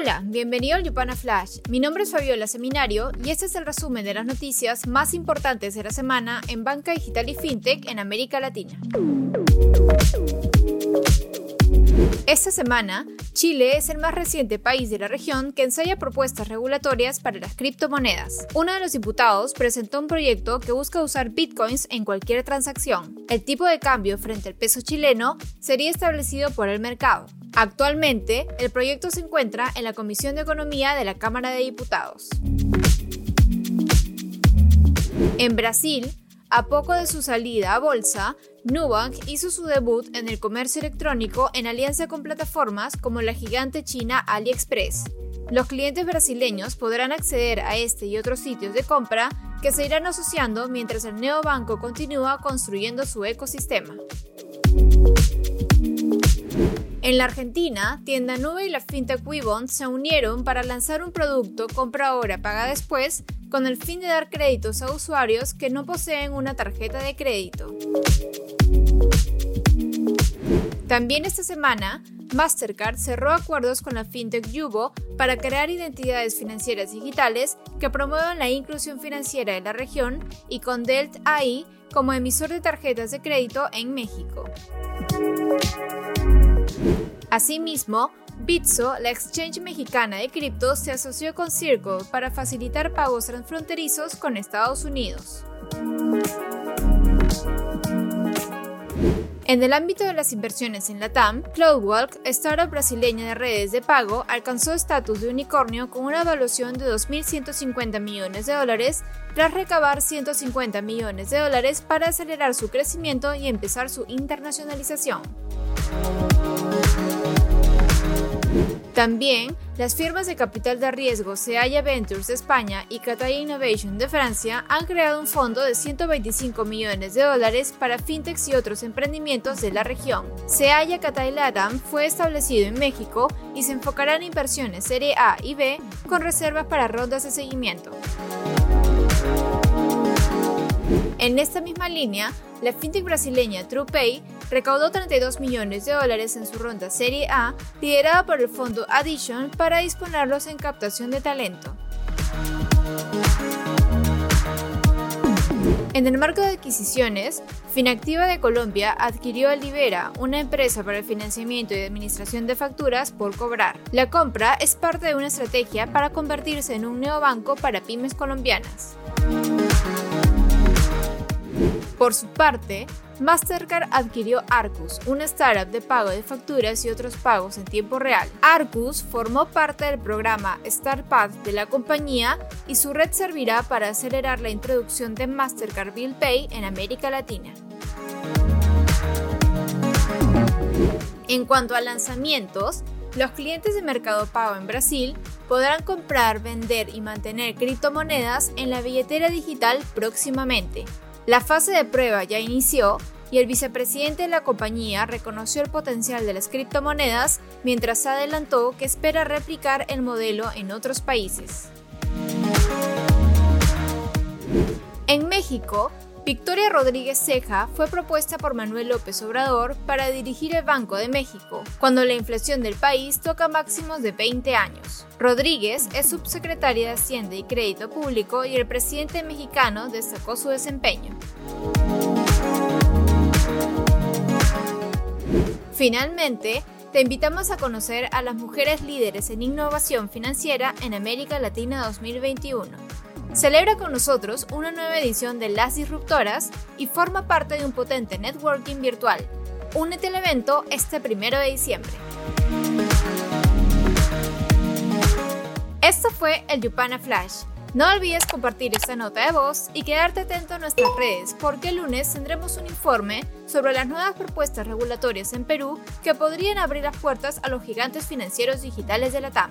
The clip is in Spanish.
Hola, bienvenido al Yupana Flash. Mi nombre es Fabiola Seminario y este es el resumen de las noticias más importantes de la semana en banca digital y fintech en América Latina. Esta semana, Chile es el más reciente país de la región que ensaya propuestas regulatorias para las criptomonedas. Uno de los diputados presentó un proyecto que busca usar bitcoins en cualquier transacción. El tipo de cambio frente al peso chileno sería establecido por el mercado. Actualmente, el proyecto se encuentra en la Comisión de Economía de la Cámara de Diputados. En Brasil, a poco de su salida a bolsa, Nubank hizo su debut en el comercio electrónico en alianza con plataformas como la gigante china AliExpress. Los clientes brasileños podrán acceder a este y otros sitios de compra que se irán asociando mientras el neobanco continúa construyendo su ecosistema. En la Argentina, Tienda Nube y la fintech Webond se unieron para lanzar un producto compra ahora, paga después, con el fin de dar créditos a usuarios que no poseen una tarjeta de crédito. También esta semana, Mastercard cerró acuerdos con la fintech Yubo para crear identidades financieras digitales que promuevan la inclusión financiera de la región y con Delt AI como emisor de tarjetas de crédito en México. Asimismo, Bitso, la exchange mexicana de cripto, se asoció con Circle para facilitar pagos transfronterizos con Estados Unidos. En el ámbito de las inversiones en la TAM, CloudWalk, startup brasileña de redes de pago, alcanzó estatus de unicornio con una evaluación de 2.150 millones de dólares tras recabar 150 millones de dólares para acelerar su crecimiento y empezar su internacionalización. También, las firmas de capital de riesgo Seaya Ventures de España y Cathay Innovation de Francia han creado un fondo de 125 millones de dólares para fintechs y otros emprendimientos de la región. Seaya Cathay Latam fue establecido en México y se enfocará en inversiones Serie A y B con reservas para rondas de seguimiento. En esta misma línea, la fintech brasileña TruePay recaudó 32 millones de dólares en su ronda Serie A, liderada por el fondo Addition para disponerlos en captación de talento. En el marco de adquisiciones, Finactiva de Colombia adquirió a Libera, una empresa para el financiamiento y administración de facturas por cobrar. La compra es parte de una estrategia para convertirse en un neobanco para pymes colombianas. Por su parte, Mastercard adquirió Arcus, una startup de pago de facturas y otros pagos en tiempo real. Arcus formó parte del programa StartPath de la compañía y su red servirá para acelerar la introducción de Mastercard Bill Pay en América Latina. En cuanto a lanzamientos, los clientes de Mercado Pago en Brasil podrán comprar, vender y mantener criptomonedas en la billetera digital próximamente. La fase de prueba ya inició y el vicepresidente de la compañía reconoció el potencial de las criptomonedas mientras adelantó que espera replicar el modelo en otros países. En México, Victoria Rodríguez Ceja fue propuesta por Manuel López Obrador para dirigir el Banco de México, cuando la inflación del país toca máximos de 20 años. Rodríguez es subsecretaria de Hacienda y Crédito Público y el presidente mexicano destacó su desempeño. Finalmente, te invitamos a conocer a las mujeres líderes en innovación financiera en América Latina 2021. Celebra con nosotros una nueva edición de Las Disruptoras y forma parte de un potente networking virtual. Únete al evento este primero de diciembre. Esto fue el Yupana Flash. No olvides compartir esta nota de voz y quedarte atento a nuestras redes porque el lunes tendremos un informe sobre las nuevas propuestas regulatorias en Perú que podrían abrir las puertas a los gigantes financieros digitales de la TAM.